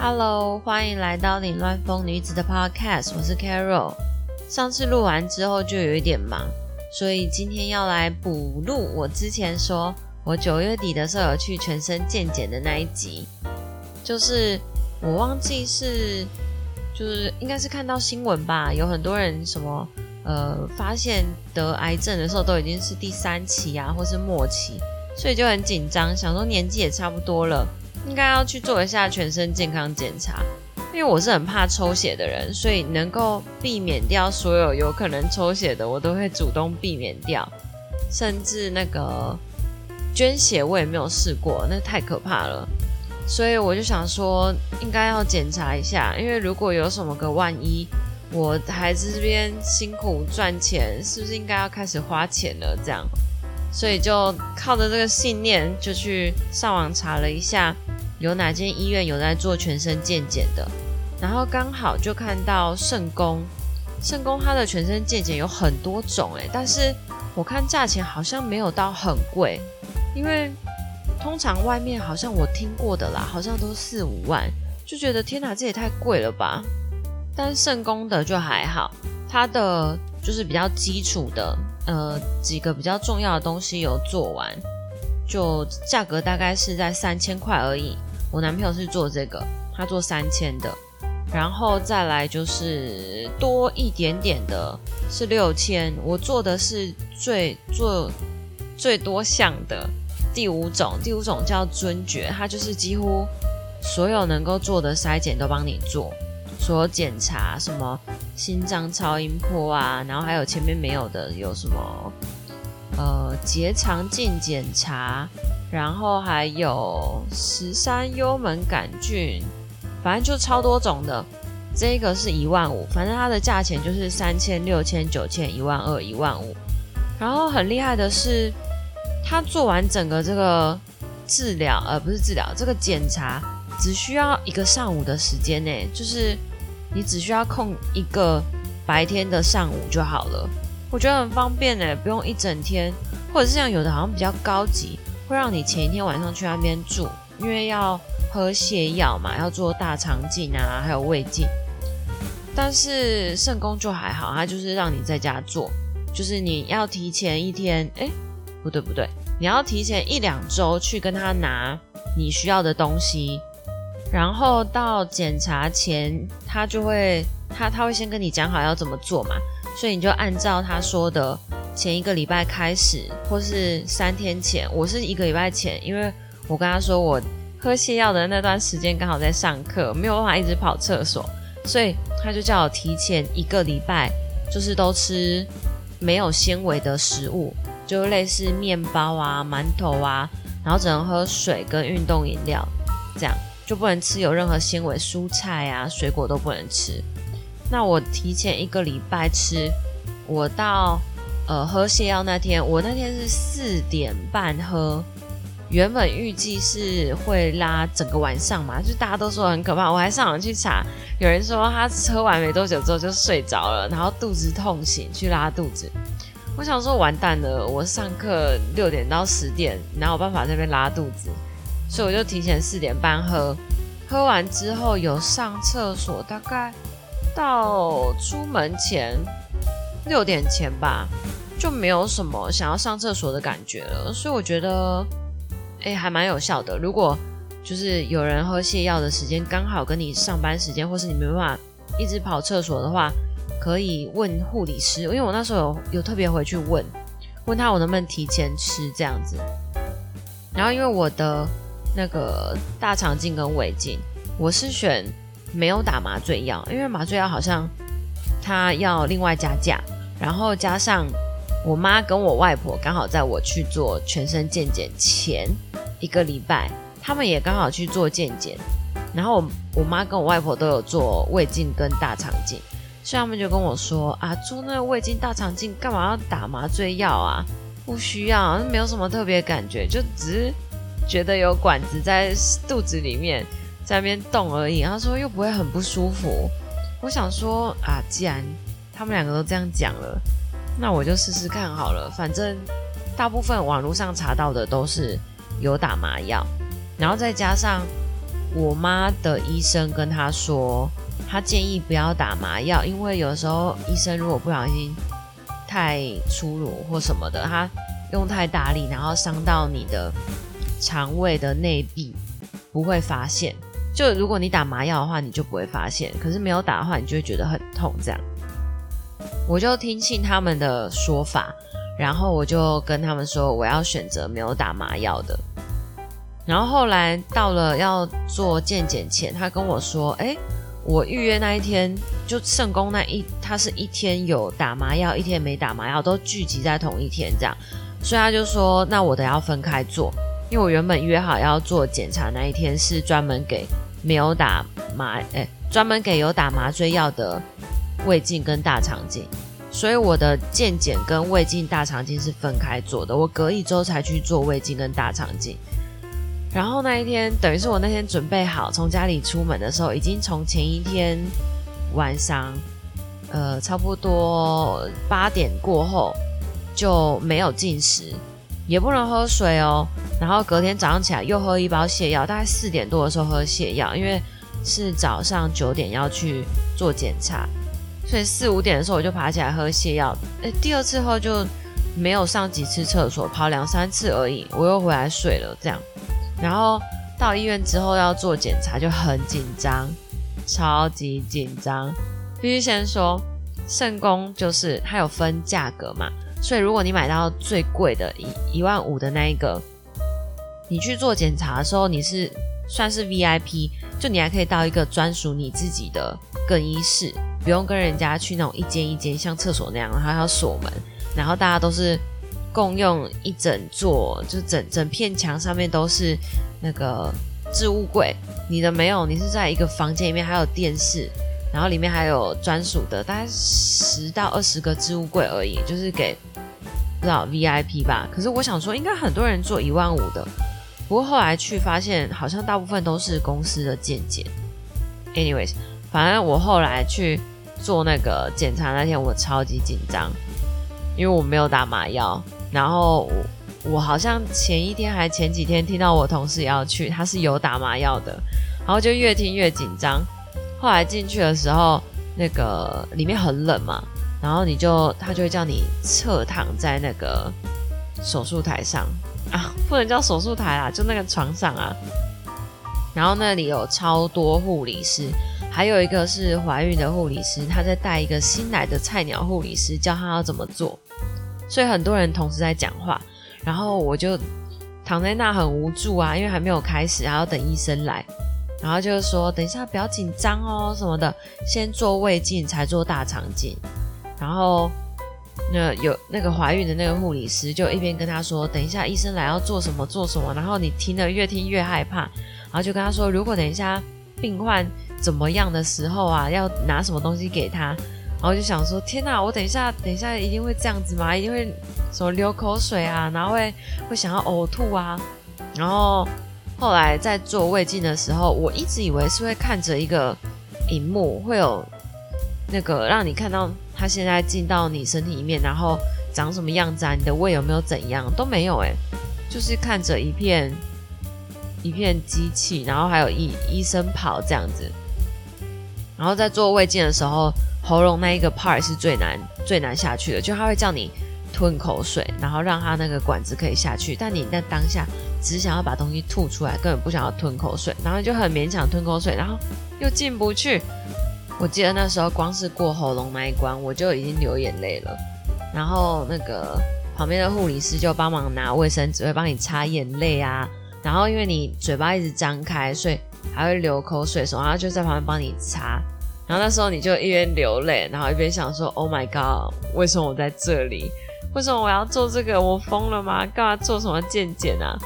Hello，欢迎来到凌乱风女子的 Podcast，我是 Carol。上次录完之后就有一点忙，所以今天要来补录我之前说我九月底的时候有去全身健检的那一集。就是我忘记是，就是应该是看到新闻吧，有很多人什么呃发现得癌症的时候都已经是第三期啊，或是末期，所以就很紧张，想说年纪也差不多了。应该要去做一下全身健康检查，因为我是很怕抽血的人，所以能够避免掉所有有可能抽血的，我都会主动避免掉。甚至那个捐血我也没有试过，那太可怕了。所以我就想说，应该要检查一下，因为如果有什么个万一，我孩子这边辛苦赚钱，是不是应该要开始花钱了？这样，所以就靠着这个信念，就去上网查了一下。有哪间医院有在做全身健检的？然后刚好就看到圣宫，圣宫它的全身健检有很多种诶，但是我看价钱好像没有到很贵，因为通常外面好像我听过的啦，好像都四五万，就觉得天哪，这也太贵了吧。但圣宫的就还好，它的就是比较基础的，呃，几个比较重要的东西有做完，就价格大概是在三千块而已。我男朋友是做这个，他做三千的，然后再来就是多一点点的，是六千。我做的是最做最多项的第五种，第五种叫尊爵，它就是几乎所有能够做的筛检都帮你做，所有检查什么心脏超音波啊，然后还有前面没有的有什么呃结肠镜检查。然后还有十三幽门杆菌，反正就超多种的。这个是一万五，反正它的价钱就是三千、六千、九千、一万二、一万五。然后很厉害的是，他做完整个这个治疗，呃，不是治疗，这个检查只需要一个上午的时间呢，就是你只需要空一个白天的上午就好了。我觉得很方便呢，不用一整天，或者是像有的好像比较高级。会让你前一天晚上去那边住，因为要喝泻药嘛，要做大肠镜啊，还有胃镜。但是肾功就还好，它就是让你在家做，就是你要提前一天，哎，不对不对，你要提前一两周去跟他拿你需要的东西，然后到检查前，他就会他他会先跟你讲好要怎么做嘛，所以你就按照他说的。前一个礼拜开始，或是三天前，我是一个礼拜前，因为我跟他说我喝泻药的那段时间刚好在上课，没有办法一直跑厕所，所以他就叫我提前一个礼拜，就是都吃没有纤维的食物，就类似面包啊、馒头啊，然后只能喝水跟运动饮料，这样就不能吃有任何纤维蔬菜啊、水果都不能吃。那我提前一个礼拜吃，我到。呃，喝泻药那天，我那天是四点半喝，原本预计是会拉整个晚上嘛，就大家都说很可怕，我还上网去查，有人说他喝完没多久之后就睡着了，然后肚子痛醒去拉肚子，我想说完蛋了，我上课六点到十点，哪有办法在那边拉肚子，所以我就提前四点半喝，喝完之后有上厕所，大概到出门前六点前吧。就没有什么想要上厕所的感觉了，所以我觉得，哎，还蛮有效的。如果就是有人喝泻药的时间刚好跟你上班时间，或是你没办法一直跑厕所的话，可以问护理师，因为我那时候有有特别回去问，问他我能不能提前吃这样子。然后因为我的那个大肠镜跟胃镜，我是选没有打麻醉药，因为麻醉药好像他要另外加价，然后加上。我妈跟我外婆刚好在我去做全身健检前一个礼拜，他们也刚好去做健检，然后我我妈跟我外婆都有做胃镜跟大肠镜，所以他们就跟我说啊，做那个胃镜、大肠镜干嘛要打麻醉药啊？不需要，没有什么特别感觉，就只是觉得有管子在肚子里面在那边动而已。他说又不会很不舒服。我想说啊，既然他们两个都这样讲了。那我就试试看好了，反正大部分网络上查到的都是有打麻药，然后再加上我妈的医生跟他说，他建议不要打麻药，因为有时候医生如果不小心太粗鲁或什么的，他用太大力，然后伤到你的肠胃的内壁，不会发现。就如果你打麻药的话，你就不会发现；可是没有打的话，你就会觉得很痛。这样，我就听信他们的说法，然后我就跟他们说，我要选择没有打麻药的。然后后来到了要做健检前，他跟我说：“哎，我预约那一天就圣宫那一，他是一天有打麻药，一天没打麻药，都聚集在同一天这样。所以他就说，那我的要分开做，因为我原本约好要做检查那一天是专门给。”没有打麻，哎，专门给有打麻醉药的胃镜跟大肠镜，所以我的健检跟胃镜、大肠镜是分开做的。我隔一周才去做胃镜跟大肠镜。然后那一天，等于是我那天准备好从家里出门的时候，已经从前一天晚上，呃，差不多八点过后就没有进食。也不能喝水哦，然后隔天早上起来又喝一包泻药，大概四点多的时候喝泻药，因为是早上九点要去做检查，所以四五点的时候我就爬起来喝泻药。诶，第二次喝就没有上几次厕所，跑两三次而已，我又回来睡了这样。然后到医院之后要做检查就很紧张，超级紧张。必须先说，肾功就是它有分价格嘛。所以，如果你买到最贵的一一万五的那一个，你去做检查的时候，你是算是 VIP，就你还可以到一个专属你自己的更衣室，不用跟人家去那种一间一间像厕所那样，然后要锁门，然后大家都是共用一整座，就整整片墙上面都是那个置物柜，你的没有，你是在一个房间里面还有电视。然后里面还有专属的，大概十到二十个置物柜而已，就是给知道 VIP 吧。可是我想说，应该很多人做一万五的，不过后来去发现，好像大部分都是公司的健检。Anyways，反正我后来去做那个检查那天，我超级紧张，因为我没有打麻药。然后我我好像前一天还前几天听到我同事要去，他是有打麻药的，然后就越听越紧张。后来进去的时候，那个里面很冷嘛，然后你就他就会叫你侧躺在那个手术台上啊，不能叫手术台啦，就那个床上啊。然后那里有超多护理师，还有一个是怀孕的护理师，他在带一个新来的菜鸟护理师，教他要怎么做。所以很多人同时在讲话，然后我就躺在那很无助啊，因为还没有开始，还要等医生来。然后就是说，等一下不要紧张哦，什么的，先做胃镜才做大肠镜。然后那有那个怀孕的那个护理师就一边跟他说，等一下医生来要做什么做什么。然后你听了越听越害怕，然后就跟他说，如果等一下病患怎么样的时候啊，要拿什么东西给他。然后就想说，天哪，我等一下等一下一定会这样子吗？一定会什么流口水啊，然后会会想要呕吐啊，然后。后来在做胃镜的时候，我一直以为是会看着一个荧幕，会有那个让你看到它现在进到你身体里面，然后长什么样子啊？你的胃有没有怎样？都没有诶，就是看着一片一片机器，然后还有医医生跑这样子。然后在做胃镜的时候，喉咙那一个 part 是最难最难下去的，就他会叫你吞口水，然后让他那个管子可以下去，但你在当下。只想要把东西吐出来，根本不想要吞口水，然后就很勉强吞口水，然后又进不去。我记得那时候光是过喉咙那一关，我就已经流眼泪了。然后那个旁边的护理师就帮忙拿卫生纸，会帮你擦眼泪啊。然后因为你嘴巴一直张开，所以还会流口水，然后就在旁边帮你擦。然后那时候你就一边流泪，然后一边想说：“Oh my god，为什么我在这里？为什么我要做这个？我疯了吗？干嘛做什么健检啊？”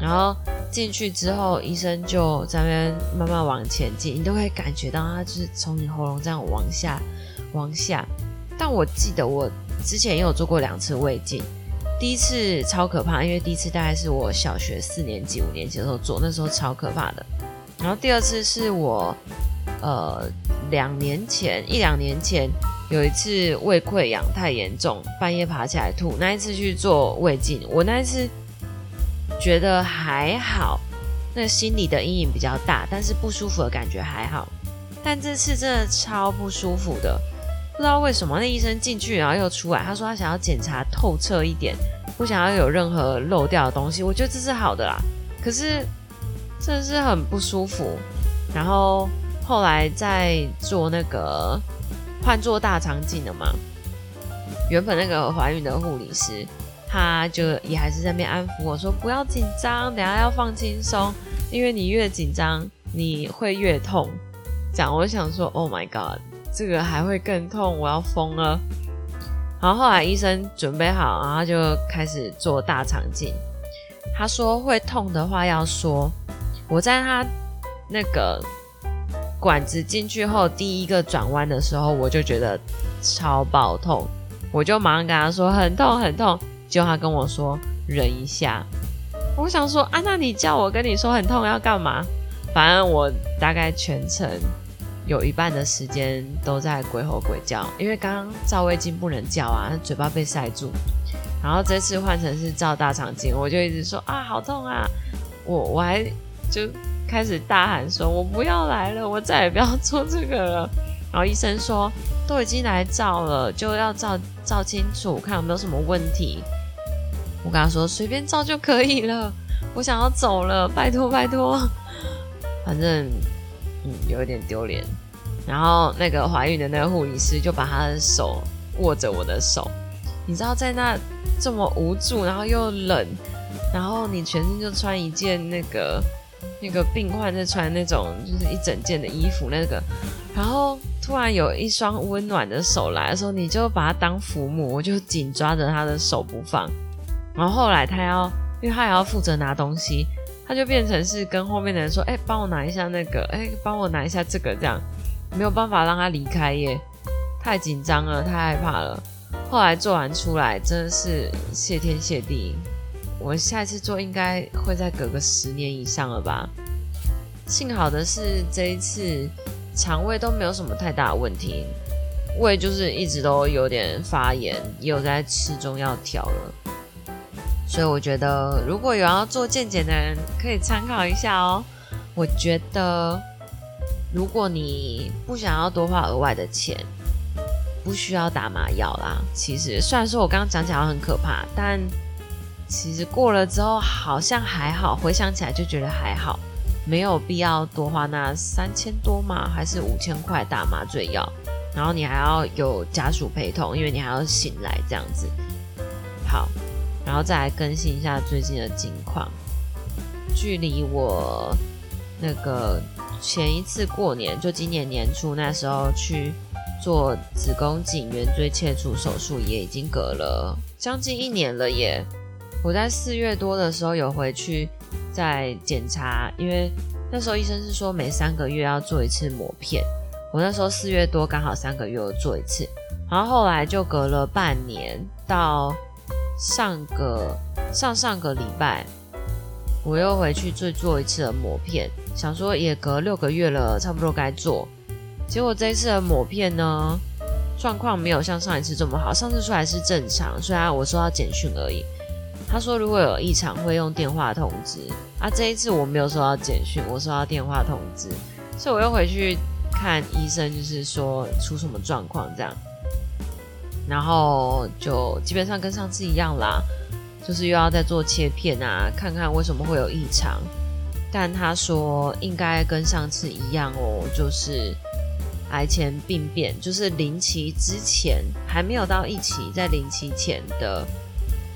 然后进去之后，医生就在那边慢慢往前进，你都会感觉到他就是从你喉咙这样往下、往下。但我记得我之前也有做过两次胃镜，第一次超可怕，因为第一次大概是我小学四年级、五年级的时候做，那时候超可怕的。然后第二次是我呃两年前一两年前有一次胃溃疡太严重，半夜爬起来吐，那一次去做胃镜，我那一次。觉得还好，那心理的阴影比较大，但是不舒服的感觉还好。但这次真的超不舒服的，不知道为什么。那医生进去然后又出来，他说他想要检查透彻一点，不想要有任何漏掉的东西。我觉得这是好的啦，可是真的是很不舒服。然后后来在做那个换做大肠镜的嘛，原本那个怀孕的护理师。他就也还是在那边安抚我说不要紧张，等下要放轻松，因为你越紧张你会越痛。讲我想说，Oh my god，这个还会更痛，我要疯了。然后后来医生准备好，然后就开始做大肠镜。他说会痛的话要说。我在他那个管子进去后第一个转弯的时候，我就觉得超爆痛，我就马上跟他说很痛很痛。就他跟我说忍一下，我想说啊，那你叫我跟你说很痛要干嘛？反正我大概全程有一半的时间都在鬼吼鬼叫，因为刚刚照胃镜不能叫啊，嘴巴被塞住。然后这次换成是照大肠镜，我就一直说啊好痛啊，我我还就开始大喊说，我不要来了，我再也不要做这个了。然后医生说都已经来照了，就要照照清楚，看有没有什么问题。我跟他说随便照就可以了，我想要走了，拜托拜托。反正嗯有一点丢脸。然后那个怀孕的那个护理师就把他的手握着我的手，你知道在那这么无助，然后又冷，然后你全身就穿一件那个那个病患在穿那种就是一整件的衣服那个，然后突然有一双温暖的手来的时候，你就把他当父母，我就紧抓着他的手不放。然后后来他要，因为他也要负责拿东西，他就变成是跟后面的人说：“哎，帮我拿一下那个，哎，帮我拿一下这个，这样没有办法让他离开耶，太紧张了，太害怕了。”后来做完出来，真的是谢天谢地。我下一次做应该会再隔个十年以上了吧。幸好的是这一次肠胃都没有什么太大的问题，胃就是一直都有点发炎，也有在吃中药调了。所以我觉得，如果有要做健检的人，可以参考一下哦。我觉得，如果你不想要多花额外的钱，不需要打麻药啦。其实，虽然说我刚刚讲起来很可怕，但其实过了之后好像还好。回想起来就觉得还好，没有必要多花那三千多嘛，还是五千块打麻醉药，然后你还要有家属陪同，因为你还要醒来这样子。好。然后再来更新一下最近的近况。距离我那个前一次过年，就今年年初那时候去做子宫颈圆锥切除手术，也已经隔了将近一年了耶。我在四月多的时候有回去再检查，因为那时候医生是说每三个月要做一次磨片。我那时候四月多刚好三个月做一次，然后后来就隔了半年到。上个上上个礼拜，我又回去再做一次的磨片，想说也隔六个月了，差不多该做。结果这一次的抹片呢，状况没有像上一次这么好。上次出来是正常，虽然我收到简讯而已。他说如果有异常会用电话通知。啊，这一次我没有收到简讯，我收到电话通知，所以我又回去看医生，就是说出什么状况这样。然后就基本上跟上次一样啦，就是又要再做切片啊，看看为什么会有异常。但他说应该跟上次一样哦，就是癌前病变，就是临期之前还没有到一期，在临期前的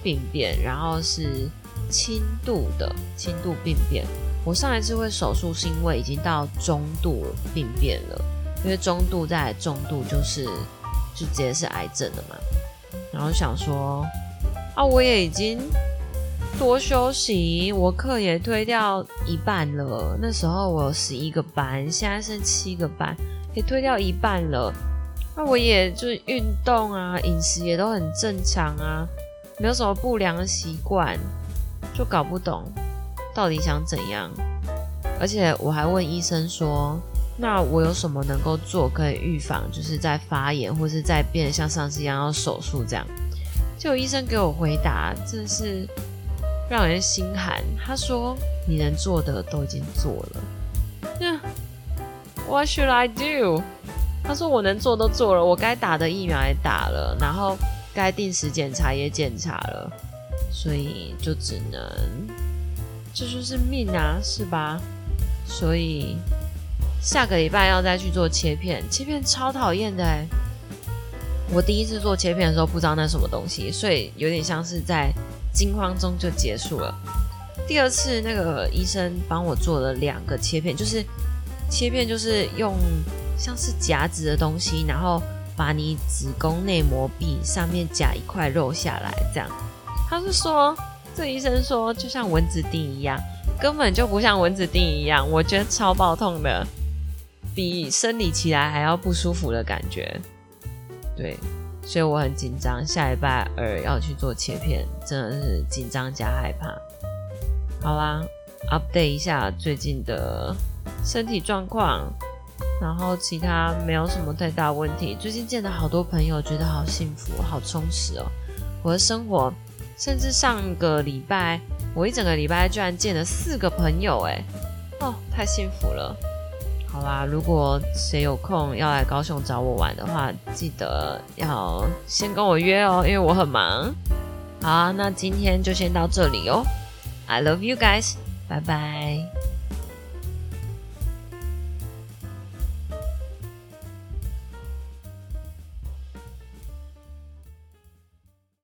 病变，然后是轻度的轻度病变。我上一次会手术是因为已经到中度病变了，因为中度再中度就是。就直接是癌症了嘛，然后想说啊，我也已经多休息，我课也推掉一半了。那时候我有十一个班，现在剩七个班，也推掉一半了。那我也就是运动啊，饮食也都很正常啊，没有什么不良习惯，就搞不懂到底想怎样。而且我还问医生说。那我有什么能够做可以预防，就是在发炎或是在变得像上次一样要手术这样？就医生给我回答，真是让人心寒。他说：“你能做的都已经做了。”那 What should I do？他说：“我能做都做了，我该打的疫苗也打了，然后该定时检查也检查了，所以就只能，这就是命啊，是吧？所以下个礼拜要再去做切片，切片超讨厌的哎！我第一次做切片的时候不知道那什么东西，所以有点像是在惊慌中就结束了。第二次那个医生帮我做了两个切片，就是切片就是用。”像是夹子的东西，然后把你子宫内膜壁上面夹一块肉下来，这样。他是说，这医生说就像蚊子叮一样，根本就不像蚊子叮一样，我觉得超爆痛的，比生理起来还要不舒服的感觉。对，所以我很紧张，下礼拜二要去做切片，真的是紧张加害怕。好啦，update 一下最近的身体状况。然后其他没有什么太大问题。最近见了好多朋友，觉得好幸福、好充实哦。我的生活，甚至上个礼拜，我一整个礼拜居然见了四个朋友，哎，哦，太幸福了。好啦，如果谁有空要来高雄找我玩的话，记得要先跟我约哦，因为我很忙。好，那今天就先到这里哦。I love you guys，拜拜。